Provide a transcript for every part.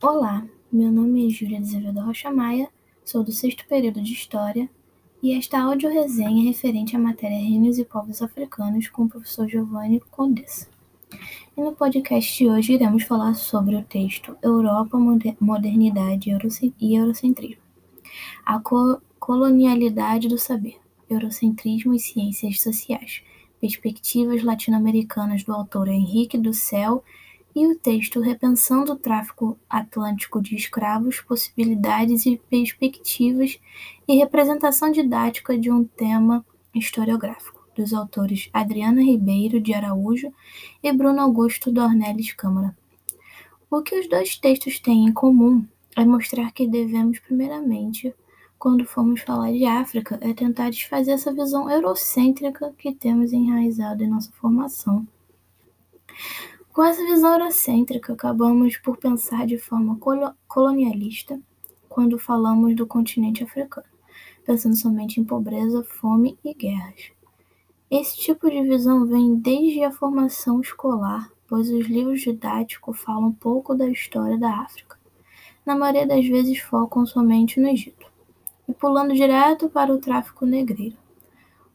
Olá, meu nome é Júlia Azevedo Rocha Maia, sou do sexto período de História e esta áudio-resenha é referente à matéria Reinos e Povos Africanos com o professor Giovanni Condessa. E no podcast de hoje iremos falar sobre o texto Europa, Modernidade e Eurocentrismo. A co colonialidade do saber, Eurocentrismo e Ciências Sociais, perspectivas latino-americanas do autor Henrique do Céu e o texto Repensando o Tráfico Atlântico de Escravos, Possibilidades e Perspectivas e Representação Didática de um Tema Historiográfico, dos autores Adriana Ribeiro de Araújo e Bruno Augusto Dornelles Câmara. O que os dois textos têm em comum é mostrar que devemos, primeiramente, quando formos falar de África, é tentar desfazer essa visão eurocêntrica que temos enraizado em nossa formação. Com essa visão eurocêntrica, acabamos por pensar de forma colonialista quando falamos do continente africano, pensando somente em pobreza, fome e guerras. Esse tipo de visão vem desde a formação escolar, pois os livros didáticos falam pouco da história da África. Na maioria das vezes focam somente no Egito, e pulando direto para o tráfico negreiro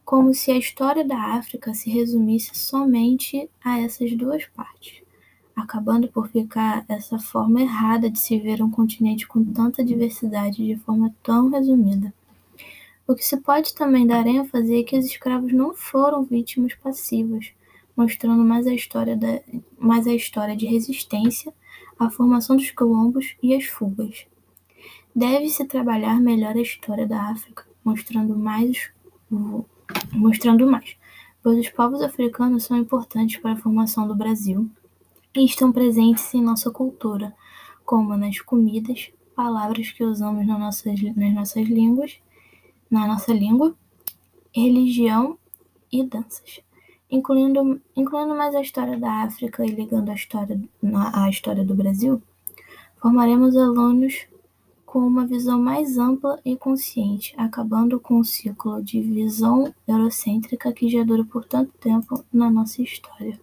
como se a história da África se resumisse somente a essas duas partes, acabando por ficar essa forma errada de se ver um continente com tanta diversidade de forma tão resumida. O que se pode também dar ênfase é que os escravos não foram vítimas passivas, mostrando mais a história, da, mais a história de resistência, a formação dos quilombos e as fugas. Deve-se trabalhar melhor a história da África, mostrando mais mostrando mais, pois os povos africanos são importantes para a formação do Brasil e estão presentes em nossa cultura, como nas comidas, palavras que usamos nas nossas, nas nossas línguas, na nossa língua, religião e danças. Incluindo, incluindo mais a história da África e ligando a história, à história do Brasil, formaremos alunos com uma visão mais ampla e consciente, acabando com o ciclo de visão eurocêntrica que já dura por tanto tempo na nossa história.